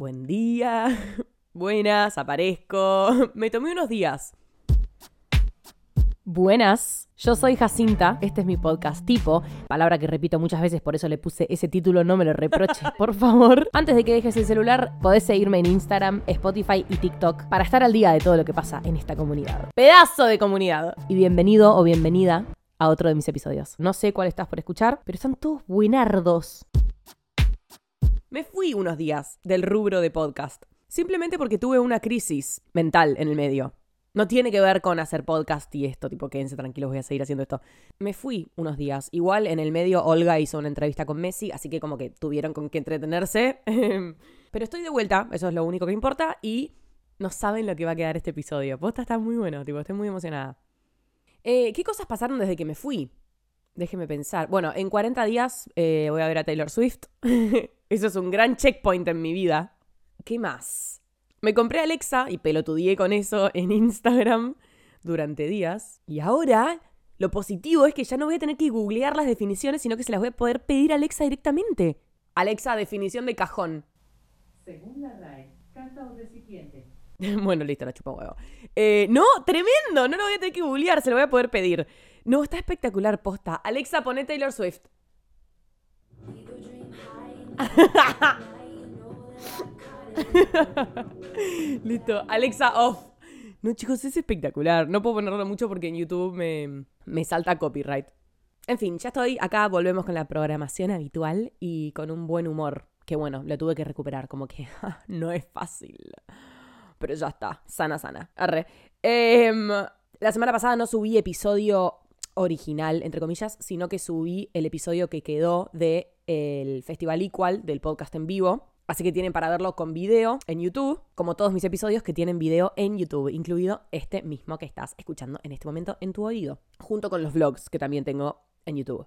Buen día. Buenas, aparezco. Me tomé unos días. Buenas, yo soy Jacinta, este es mi podcast tipo, palabra que repito muchas veces, por eso le puse ese título, no me lo reproches, por favor. Antes de que dejes el celular, podés seguirme en Instagram, Spotify y TikTok para estar al día de todo lo que pasa en esta comunidad. Pedazo de comunidad. Y bienvenido o bienvenida a otro de mis episodios. No sé cuál estás por escuchar, pero están todos buenardos. Me fui unos días del rubro de podcast, simplemente porque tuve una crisis mental en el medio. No tiene que ver con hacer podcast y esto, tipo, quédense tranquilos, voy a seguir haciendo esto. Me fui unos días. Igual en el medio Olga hizo una entrevista con Messi, así que como que tuvieron con qué entretenerse. Pero estoy de vuelta, eso es lo único que importa, y no saben lo que va a quedar este episodio. Posta está muy bueno, tipo, estoy muy emocionada. Eh, ¿Qué cosas pasaron desde que me fui? Déjeme pensar. Bueno, en 40 días eh, voy a ver a Taylor Swift. eso es un gran checkpoint en mi vida. ¿Qué más? Me compré Alexa y pelotudié con eso en Instagram durante días. Y ahora lo positivo es que ya no voy a tener que googlear las definiciones, sino que se las voy a poder pedir a Alexa directamente. Alexa, definición de cajón. Según la RAE, casa o recipiente. bueno, listo, la chupa huevo. Eh, no, tremendo, no lo voy a tener que googlear, se lo voy a poder pedir. No, está espectacular, posta. Alexa, pone Taylor Swift. Listo. Alexa off. No, chicos, es espectacular. No puedo ponerlo mucho porque en YouTube me, me salta copyright. En fin, ya estoy acá, volvemos con la programación habitual y con un buen humor. Que bueno, lo tuve que recuperar, como que no es fácil. Pero ya está, sana, sana. Arre. Em, la semana pasada no subí episodio original, entre comillas, sino que subí el episodio que quedó del el Festival Equal, del podcast en vivo. Así que tienen para verlo con video en YouTube, como todos mis episodios que tienen video en YouTube, incluido este mismo que estás escuchando en este momento en tu oído, junto con los vlogs que también tengo en YouTube.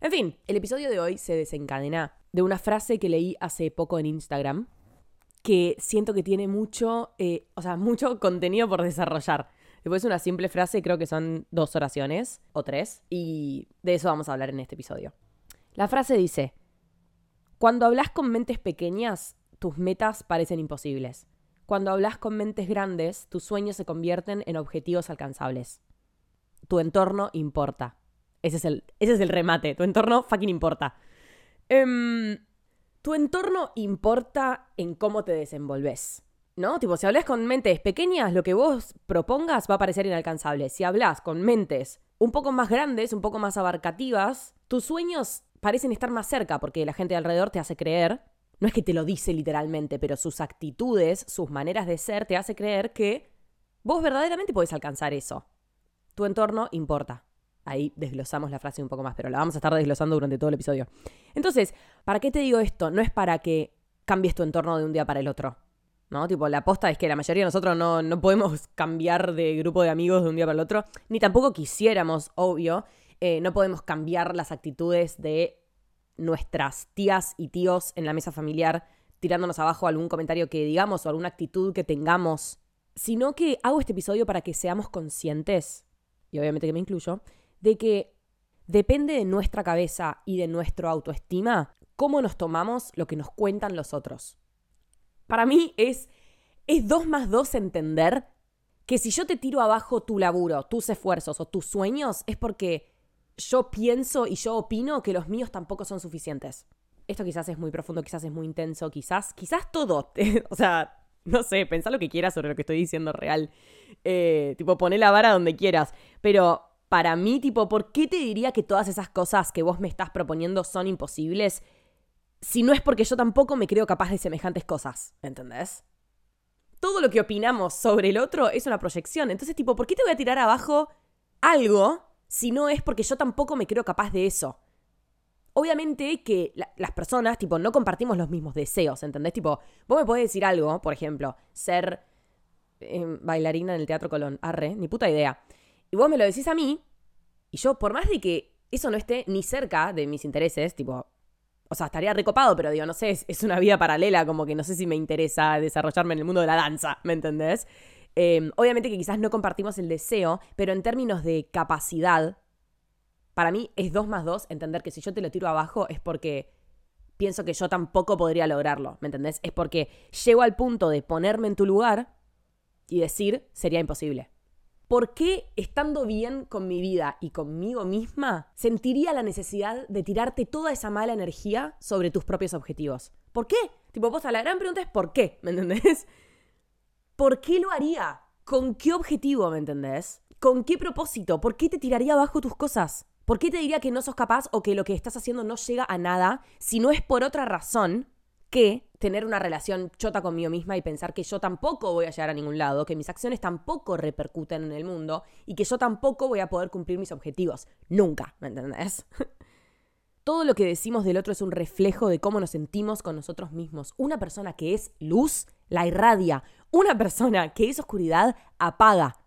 En fin, el episodio de hoy se desencadena de una frase que leí hace poco en Instagram, que siento que tiene mucho, eh, o sea, mucho contenido por desarrollar. Después una simple frase, creo que son dos oraciones o tres, y de eso vamos a hablar en este episodio. La frase dice, cuando hablas con mentes pequeñas, tus metas parecen imposibles. Cuando hablas con mentes grandes, tus sueños se convierten en objetivos alcanzables. Tu entorno importa. Ese es el, ese es el remate. Tu entorno fucking importa. Em, tu entorno importa en cómo te desenvolves. ¿No? Tipo, si hablas con mentes pequeñas, lo que vos propongas va a parecer inalcanzable. Si hablas con mentes un poco más grandes, un poco más abarcativas, tus sueños parecen estar más cerca porque la gente alrededor te hace creer, no es que te lo dice literalmente, pero sus actitudes, sus maneras de ser te hace creer que vos verdaderamente podés alcanzar eso. Tu entorno importa. Ahí desglosamos la frase un poco más, pero la vamos a estar desglosando durante todo el episodio. Entonces, ¿para qué te digo esto? No es para que cambies tu entorno de un día para el otro. ¿No? Tipo, la aposta es que la mayoría de nosotros no, no podemos cambiar de grupo de amigos de un día para el otro, ni tampoco quisiéramos, obvio. Eh, no podemos cambiar las actitudes de nuestras tías y tíos en la mesa familiar tirándonos abajo algún comentario que digamos o alguna actitud que tengamos, sino que hago este episodio para que seamos conscientes, y obviamente que me incluyo, de que depende de nuestra cabeza y de nuestra autoestima cómo nos tomamos lo que nos cuentan los otros. Para mí es, es dos más dos entender que si yo te tiro abajo tu laburo, tus esfuerzos o tus sueños, es porque yo pienso y yo opino que los míos tampoco son suficientes. Esto quizás es muy profundo, quizás es muy intenso, quizás, quizás todo. o sea, no sé, pensá lo que quieras sobre lo que estoy diciendo real. Eh, tipo, poné la vara donde quieras. Pero para mí, tipo, ¿por qué te diría que todas esas cosas que vos me estás proponiendo son imposibles? Si no es porque yo tampoco me creo capaz de semejantes cosas, ¿entendés? Todo lo que opinamos sobre el otro es una proyección. Entonces, tipo, ¿por qué te voy a tirar abajo algo si no es porque yo tampoco me creo capaz de eso. Obviamente que las personas, tipo, no compartimos los mismos deseos, ¿entendés? Tipo, vos me podés decir algo, por ejemplo, ser em, bailarina en el Teatro Colón, arre, ni puta idea. Y vos me lo decís a mí, y yo, por más de que eso no esté ni cerca de mis intereses, tipo, o sea, estaría recopado, pero digo, no sé, es, es una vida paralela, como que no sé si me interesa desarrollarme en el mundo de la danza, ¿me entendés? Em, obviamente que quizás no compartimos el deseo, pero en términos de capacidad, para mí es dos más dos entender que si yo te lo tiro abajo es porque pienso que yo tampoco podría lograrlo, ¿me entendés? Es porque llego al punto de ponerme en tu lugar y decir, sería imposible. ¿Por qué, estando bien con mi vida y conmigo misma, sentiría la necesidad de tirarte toda esa mala energía sobre tus propios objetivos? ¿Por qué? Tipo, vos la gran pregunta es ¿por qué? ¿Me entendés? ¿Por qué lo haría? ¿Con qué objetivo? ¿Me entendés? ¿Con qué propósito? ¿Por qué te tiraría abajo tus cosas? ¿Por qué te diría que no sos capaz o que lo que estás haciendo no llega a nada si no es por otra razón que tener una relación chota conmigo misma y pensar que yo tampoco voy a llegar a ningún lado, que mis acciones tampoco repercuten en el mundo y que yo tampoco voy a poder cumplir mis objetivos? Nunca, ¿me entendés? Todo lo que decimos del otro es un reflejo de cómo nos sentimos con nosotros mismos. Una persona que es luz la irradia. Una persona que es oscuridad apaga.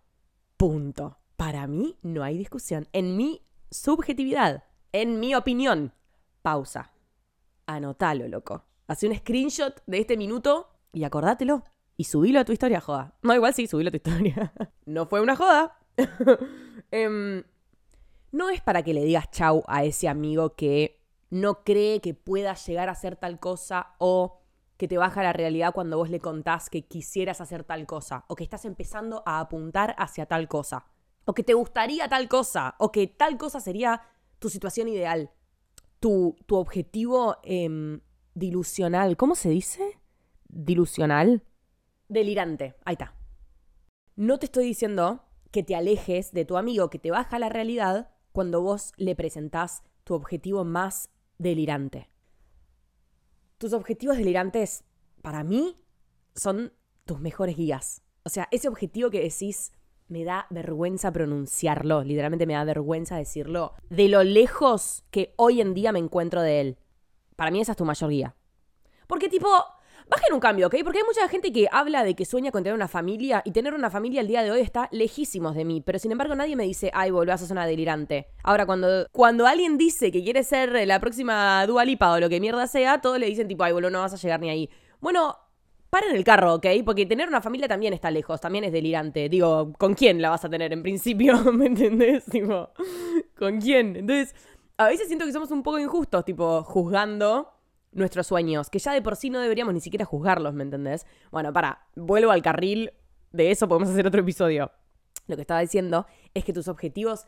Punto. Para mí no hay discusión. En mi subjetividad, en mi opinión. Pausa. Anotalo, loco. Haz un screenshot de este minuto y acordátelo. Y subilo a tu historia, joda. No, igual sí, subilo a tu historia. no fue una joda. Em, no es para que le digas chau a ese amigo que no cree que pueda llegar a hacer tal cosa o que te baja la realidad cuando vos le contás que quisieras hacer tal cosa o que estás empezando a apuntar hacia tal cosa o que te gustaría tal cosa o que tal cosa sería tu situación ideal, tu, tu objetivo eh, dilusional. ¿Cómo se dice? Dilusional. Delirante. Ahí está. No te estoy diciendo que te alejes de tu amigo que te baja la realidad cuando vos le presentás tu objetivo más delirante. Tus objetivos delirantes, para mí, son tus mejores guías. O sea, ese objetivo que decís, me da vergüenza pronunciarlo, literalmente me da vergüenza decirlo, de lo lejos que hoy en día me encuentro de él. Para mí esa es tu mayor guía. Porque tipo, bajen un cambio, ¿ok? Porque hay mucha gente que habla de que sueña con tener una familia y tener una familia el día de hoy está lejísimos de mí, pero sin embargo nadie me dice, ay, volvás a una delirante. Ahora, cuando, cuando alguien dice que quiere ser la próxima Dua Lipa o lo que mierda sea, todos le dicen tipo, ay, boludo, no vas a llegar ni ahí. Bueno, paren el carro, ¿ok? Porque tener una familia también está lejos, también es delirante. Digo, ¿con quién la vas a tener en principio? ¿Me entendés? ¿con quién? Entonces, a veces siento que somos un poco injustos, tipo, juzgando nuestros sueños, que ya de por sí no deberíamos ni siquiera juzgarlos, ¿me entendés? Bueno, para, vuelvo al carril de eso, podemos hacer otro episodio. Lo que estaba diciendo es que tus objetivos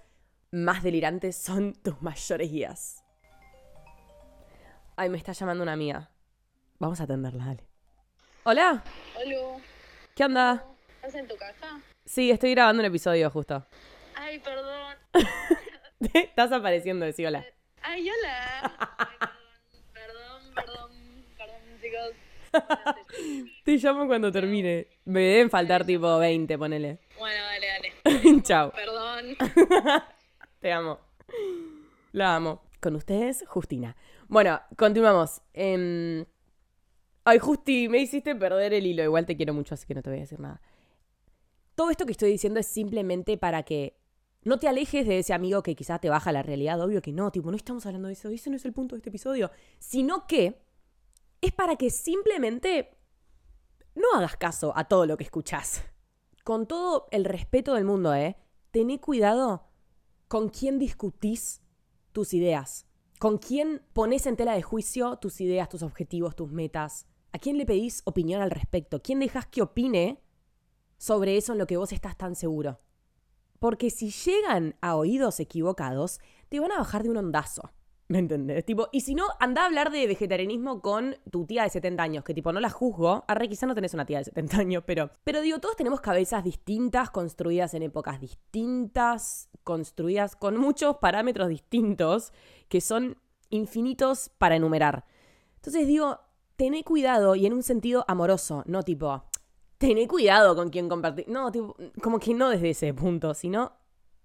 más delirantes son tus mayores guías. Ay, me está llamando una amiga. Vamos a atenderla, dale. Hola, Hola, ¿qué onda? ¿estás en tu casa? Sí, estoy grabando un episodio justo. Ay, perdón. Estás apareciendo, decí hola. Ay, hola. Ay, perdón, perdón, perdón, perdón, chicos. Te llamo cuando termine. Me deben faltar tipo 20, ponele. Bueno, dale, dale. Chao. Perdón. Te amo. La amo. Con ustedes, Justina. Bueno, continuamos. Em, Ay, Justi, me hiciste perder el hilo. Igual te quiero mucho, así que no te voy a decir nada. Todo esto que estoy diciendo es simplemente para que no te alejes de ese amigo que quizás te baja la realidad. Obvio que no, tipo, no estamos hablando de eso. Ese no es el punto de este episodio. Sino que es para que simplemente no hagas caso a todo lo que escuchás. Con todo el respeto del mundo, ¿eh? Tené cuidado con quién discutís tus ideas. Con quién pones en tela de juicio tus ideas, tus objetivos, tus metas. ¿A quién le pedís opinión al respecto? ¿Quién dejas que opine sobre eso en lo que vos estás tan seguro? Porque si llegan a oídos equivocados, te van a bajar de un ondazo. ¿Me entendés? Tipo, y si no, anda a hablar de vegetarianismo con tu tía de 70 años, que tipo no la juzgo. Arre, quizá no tenés una tía de 70 años, pero. Pero digo, todos tenemos cabezas distintas, construidas en épocas distintas, construidas con muchos parámetros distintos, que son infinitos para enumerar. Entonces digo, tené cuidado y en un sentido amoroso, no tipo, tené cuidado con quién compartir. No, tipo, como que no desde ese punto, sino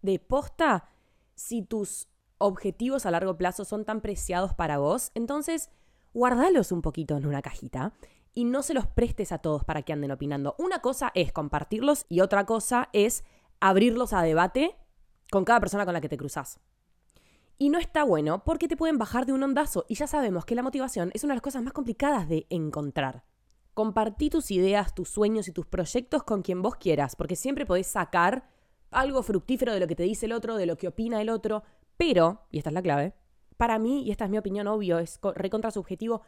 de posta, si tus objetivos a largo plazo son tan preciados para vos, entonces guardalos un poquito en una cajita y no se los prestes a todos para que anden opinando. Una cosa es compartirlos y otra cosa es abrirlos a debate con cada persona con la que te cruzas. Y no está bueno porque te pueden bajar de un ondazo y ya sabemos que la motivación es una de las cosas más complicadas de encontrar. Compartí tus ideas, tus sueños y tus proyectos con quien vos quieras, porque siempre podés sacar algo fructífero de lo que te dice el otro, de lo que opina el otro, pero, y esta es la clave, para mí, y esta es mi opinión, obvio, es co- recontra subjetivo,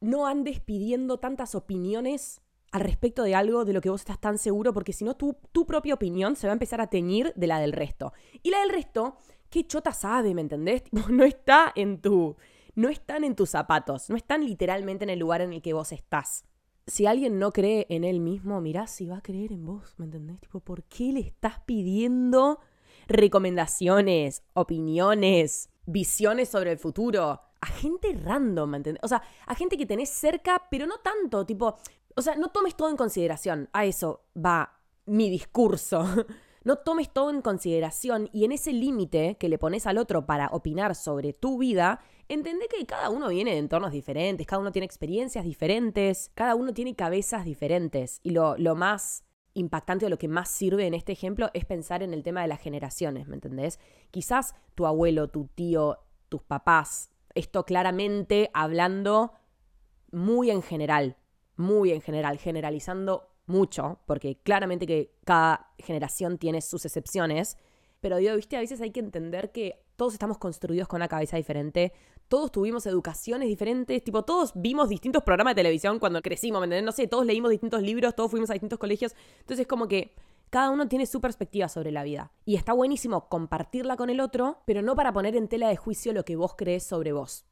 no andes pidiendo tantas opiniones al respecto de algo de lo que vos estás tan seguro, porque si no, tu, tu propia opinión se va a empezar a teñir de la del resto. Y la del resto, qué chota sabe, ¿me entendés? No está en tu. No están en tus zapatos, no están literalmente en el lugar en el que vos estás. Si alguien no cree en él mismo, mirá si va a creer en vos, ¿me entendés? Tipo, ¿por qué le estás pidiendo recomendaciones, opiniones, visiones sobre el futuro? A gente random, ¿me entendés? O sea, a gente que tenés cerca, pero no tanto, tipo, o sea, no tomes todo en consideración. A eso va mi discurso. No tomes todo en consideración y en ese límite que le pones al otro para opinar sobre tu vida, entendé que cada uno viene de entornos diferentes, cada uno tiene experiencias diferentes, cada uno tiene cabezas diferentes. Y lo, lo más impactante o lo que más sirve en este ejemplo es pensar en el tema de las generaciones, ¿me entendés? Quizás tu abuelo, tu tío, tus papás, esto claramente hablando muy en general, muy en general, generalizando mucho, porque claramente que cada generación tiene sus excepciones, pero yo, viste, a veces hay que entender que todos estamos construidos con una cabeza diferente, todos tuvimos educaciones diferentes, tipo, todos vimos distintos programas de televisión cuando crecimos. No sé, todos leímos distintos libros, todos fuimos a distintos colegios, entonces es como que cada uno tiene su perspectiva sobre la vida. Y está buenísimo compartirla con el otro, pero no para poner en tela de juicio lo que vos crees sobre vos.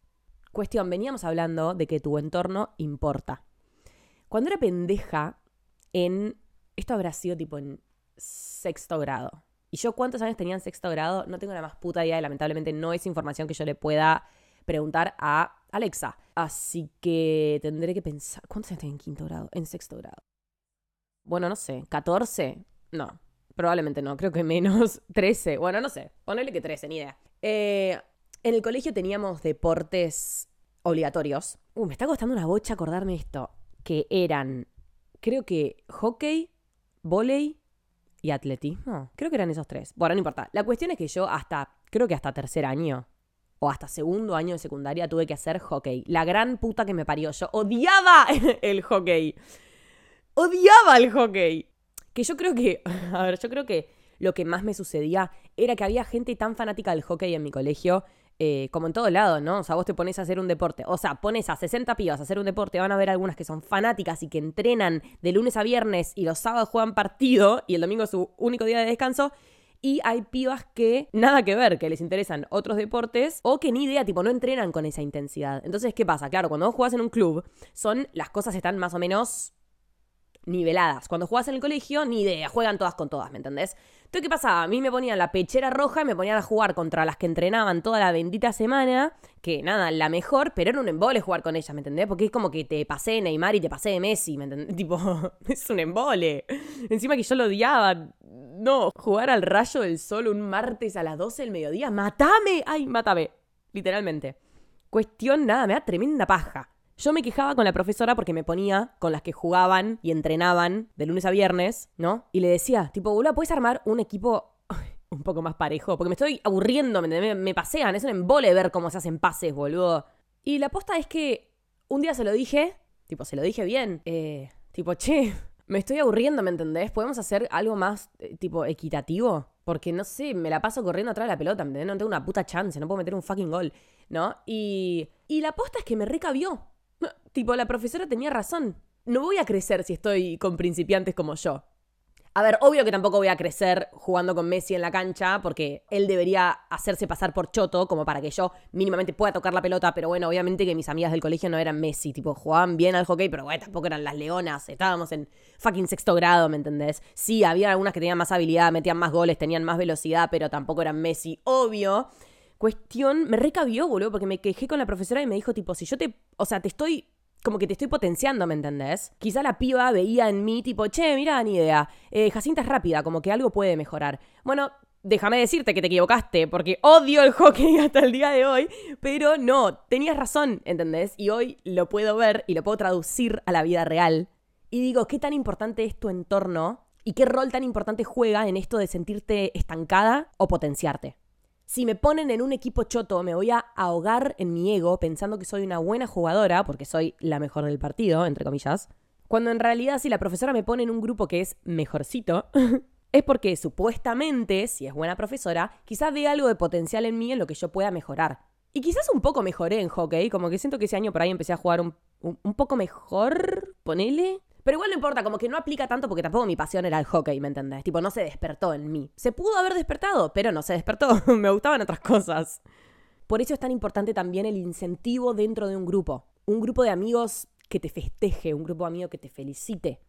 Cuestión, veníamos hablando de que tu entorno importa. Cuando era pendeja, en. Esto habrá sido tipo en sexto grado. Y yo, ¿cuántos años tenía en sexto grado? No tengo la más puta idea y lamentablemente no es información que yo le pueda preguntar a Alexa. Así que tendré que pensar. ¿Cuántos años tenía en quinto grado? En sexto grado. Bueno, no sé. ¿14? No. Probablemente no. Creo que menos. 13. Bueno, no sé. Ponele que 13, ni idea. Eh, en el colegio teníamos deportes obligatorios. Uh, me está costando una bocha acordarme esto. Que eran creo que hockey, volei y atletismo. Creo que eran esos tres. Bueno, no importa. La cuestión es que yo hasta, creo que hasta tercer año o hasta segundo año de secundaria tuve que hacer hockey. La gran puta que me parió. Yo odiaba el hockey. Odiaba el hockey. Que yo creo que, a ver, yo creo que lo que más me sucedía era que había gente tan fanática del hockey en mi colegio eh, como en todo lado, ¿no? O sea, vos te pones a hacer un deporte, o sea, pones a 60 pibas a hacer un deporte, van a ver algunas que son fanáticas y que entrenan de lunes a viernes y los sábados juegan partido y el domingo es su único día de descanso. Y hay pibas que nada que ver, que les interesan otros deportes o que ni idea, tipo, no entrenan con esa intensidad. Entonces, ¿qué pasa? Claro, cuando vos jugás en un club, son las cosas están más o menos niveladas. Cuando jugás en el colegio, ni idea, juegan todas con todas, ¿me entendés? Entonces, ¿qué pasaba? A mí me ponían la pechera roja y me ponían a jugar contra las que entrenaban toda la bendita semana, que nada, la mejor, pero era un embole jugar con ellas, ¿me entendés? Porque es como que te pasé de Neymar y te pasé de Messi, ¿me entendés? Tipo, es un embole. Encima que yo lo odiaba. No, jugar al rayo del sol un martes a las 12 del mediodía, ¡matame! ¡Ay, mátame! Literalmente. Cuestión, nada, me da tremenda paja. Yo me quejaba con la profesora porque me ponía con las que jugaban y entrenaban de lunes a viernes, ¿no? Y le decía, tipo, boludo, ¿puedes armar un equipo un poco más parejo? Porque me estoy aburriendo, me, me pasean, es un embole ver cómo se hacen pases, boludo. Y la posta es que un día se lo dije, tipo, se lo dije bien, eh, tipo, che, me estoy aburriendo, ¿me entendés? ¿Podemos hacer algo más, eh, tipo, equitativo? Porque, no sé, me la paso corriendo atrás de la pelota, ¿me entendés? No tengo una puta chance, no puedo meter un fucking gol, ¿no? Y, y la posta es que me recabió. Tipo, la profesora tenía razón. No voy a crecer si estoy con principiantes como yo. A ver, obvio que tampoco voy a crecer jugando con Messi en la cancha, porque él debería hacerse pasar por choto, como para que yo mínimamente pueda tocar la pelota, pero bueno, obviamente que mis amigas del colegio no eran Messi, tipo, jugaban bien al hockey, pero bueno, tampoco eran las leonas, estábamos en fucking sexto grado, ¿me entendés? Sí, había algunas que tenían más habilidad, metían más goles, tenían más velocidad, pero tampoco eran Messi, obvio. Cuestión, me recabió, boludo, porque me quejé con la profesora y me dijo, tipo, si yo te, o sea, te estoy como que te estoy potenciando, ¿me entendés? Quizá la piba veía en mí tipo, che, mira, ni idea, eh, Jacinta es rápida, como que algo puede mejorar. Bueno, déjame decirte que te equivocaste, porque odio el hockey hasta el día de hoy, pero no, tenías razón, ¿entendés? Y hoy lo puedo ver y lo puedo traducir a la vida real. Y digo, ¿qué tan importante es tu entorno? ¿Y qué rol tan importante juega en esto de sentirte estancada o potenciarte? Si me ponen en un equipo choto, me voy a ahogar en mi ego pensando que soy una buena jugadora, porque soy la mejor del partido, entre comillas. Cuando en realidad si la profesora me pone en un grupo que es mejorcito, es porque supuestamente, si es buena profesora, quizás ve algo de potencial en mí en lo que yo pueda mejorar. Y quizás un poco mejoré en hockey, como que siento que ese año por ahí empecé a jugar un, un- un poco mejor, ponele. Pero igual no importa, como que no aplica tanto porque tampoco mi pasión era el hockey, ¿me entendés? Tipo, no se despertó en mí. Se pudo haber despertado, pero no se despertó. Me gustaban otras cosas. Por eso es tan importante también el incentivo dentro de un grupo. Un grupo de amigos que te festeje, un grupo de amigos que te felicite.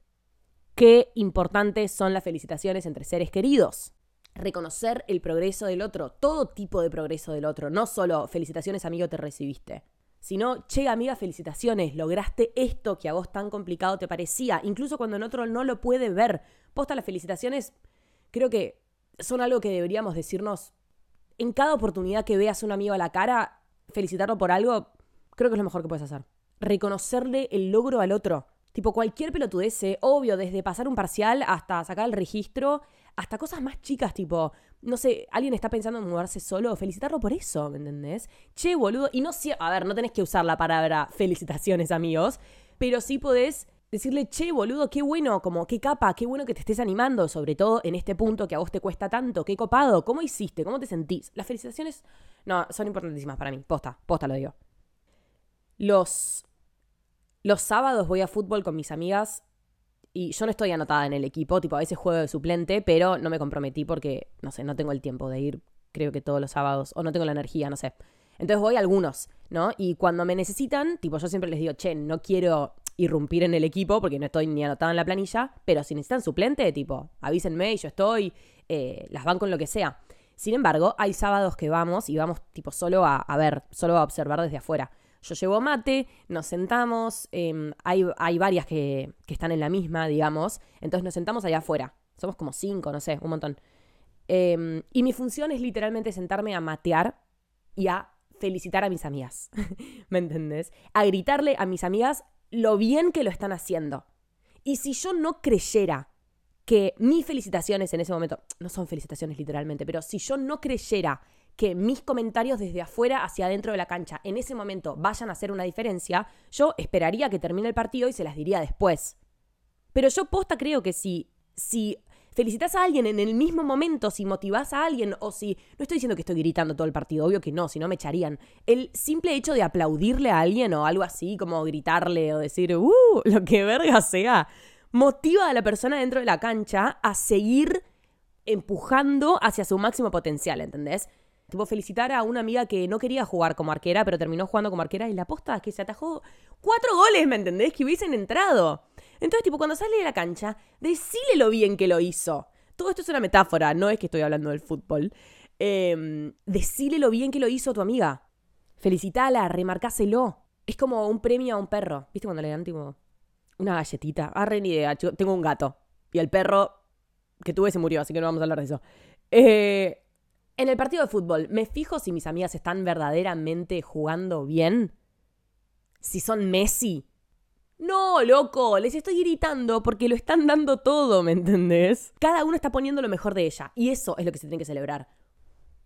Qué importantes son las felicitaciones entre seres queridos. Reconocer el progreso del otro, todo tipo de progreso del otro, no solo felicitaciones amigo te recibiste, sino, che amiga, felicitaciones, lograste esto que a vos tan complicado te parecía, incluso cuando en otro no lo puede ver. Posta, las felicitaciones creo que son algo que deberíamos decirnos en cada oportunidad que veas a un amigo a la cara, felicitarlo por algo, creo que es lo mejor que puedes hacer. Reconocerle el logro al otro. Tipo, cualquier pelotudez, eh, obvio, desde pasar un parcial hasta sacar el registro, hasta cosas más chicas, tipo, no sé, alguien está pensando en mudarse solo, felicitarlo por eso, ¿me entendés? Che, boludo, y no sé, a ver, no tenés que usar la palabra felicitaciones, amigos, pero sí podés decirle, che, boludo, qué bueno, como, qué capa, qué bueno que te estés animando, sobre todo en este punto que a vos te cuesta tanto, qué copado, ¿cómo hiciste? ¿Cómo te sentís? Las felicitaciones, no, son importantísimas para mí, posta, posta lo digo. Los, los sábados voy a fútbol con mis amigas y yo no estoy anotada en el equipo, tipo a veces juego de suplente, pero no me comprometí porque, no sé, no tengo el tiempo de ir, creo que todos los sábados, o no tengo la energía, no sé. Entonces voy a algunos, ¿no? Y cuando me necesitan, tipo yo siempre les digo, che, no quiero irrumpir en el equipo porque no estoy ni anotada en la planilla, pero si necesitan suplente, tipo, avísenme y yo estoy, eh, las van con lo que sea. Sin embargo, hay sábados que vamos y vamos tipo solo a, a ver, solo a observar desde afuera. Yo llevo mate, nos sentamos, eh, hay, hay varias que, que están en la misma, digamos, entonces nos sentamos allá afuera. Somos como cinco, no sé, un montón. Eh, y mi función es literalmente sentarme a matear y a felicitar a mis amigas. ¿Me entendés? A gritarle a mis amigas lo bien que lo están haciendo. Y si yo no creyera que mis felicitaciones en ese momento, no son felicitaciones literalmente, pero si yo no creyera que mis comentarios desde afuera hacia adentro de la cancha en ese momento vayan a hacer una diferencia, yo esperaría que termine el partido y se las diría después. Pero yo posta creo que si, si felicitas a alguien en el mismo momento, si motivás a alguien o si... No estoy diciendo que estoy gritando todo el partido, obvio que no, si no me echarían. El simple hecho de aplaudirle a alguien o algo así, como gritarle o decir, ¡uh! Lo que verga sea, motiva a la persona dentro de la cancha a seguir empujando hacia su máximo potencial, ¿entendés? Tipo, felicitar a una amiga que no quería jugar como arquera, pero terminó jugando como arquera y la posta es que se atajó cuatro goles, ¿me entendés? Que hubiesen entrado. Entonces, tipo, cuando sale de la cancha, decile lo bien que lo hizo. Todo esto es una metáfora, no es que estoy hablando del fútbol. Eh, lo bien que lo hizo tu amiga. Felicitala, remarcáselo. Es como un premio a un perro. ¿Viste cuando le dan, tipo, una galletita? Ah, re ni idea. chico. Tengo un gato. Y el perro que tuve se murió, así que no vamos a hablar de eso. Eh, en el partido de fútbol, me fijo si mis amigas están verdaderamente jugando bien. Si son Messi. No, loco, les estoy gritando porque lo están dando todo, ¿me entendés? Cada uno está poniendo lo mejor de ella y eso es lo que se tiene que celebrar.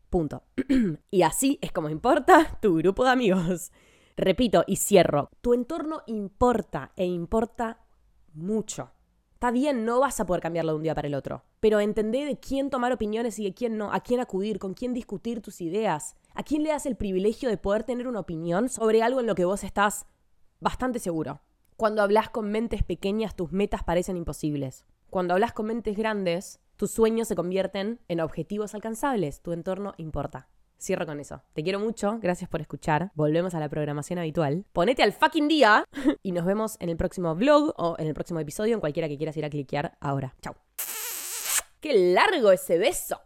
Punto. y así es como importa tu grupo de amigos. Repito y cierro, tu entorno importa e importa mucho. Está bien, no vas a poder cambiarlo de un día para el otro, pero entendé de quién tomar opiniones y de quién no, a quién acudir, con quién discutir tus ideas, a quién le das el privilegio de poder tener una opinión sobre algo en lo que vos estás bastante seguro. Cuando hablas con mentes pequeñas, tus metas parecen imposibles. Cuando hablas con mentes grandes, tus sueños se convierten en objetivos alcanzables. Tu entorno importa. Cierro con eso. Te quiero mucho, gracias por escuchar. Volvemos a la programación habitual. Ponete al fucking día y nos vemos en el próximo vlog o en el próximo episodio, en cualquiera que quieras ir a cliquear ahora. Chau. ¡Qué largo ese beso!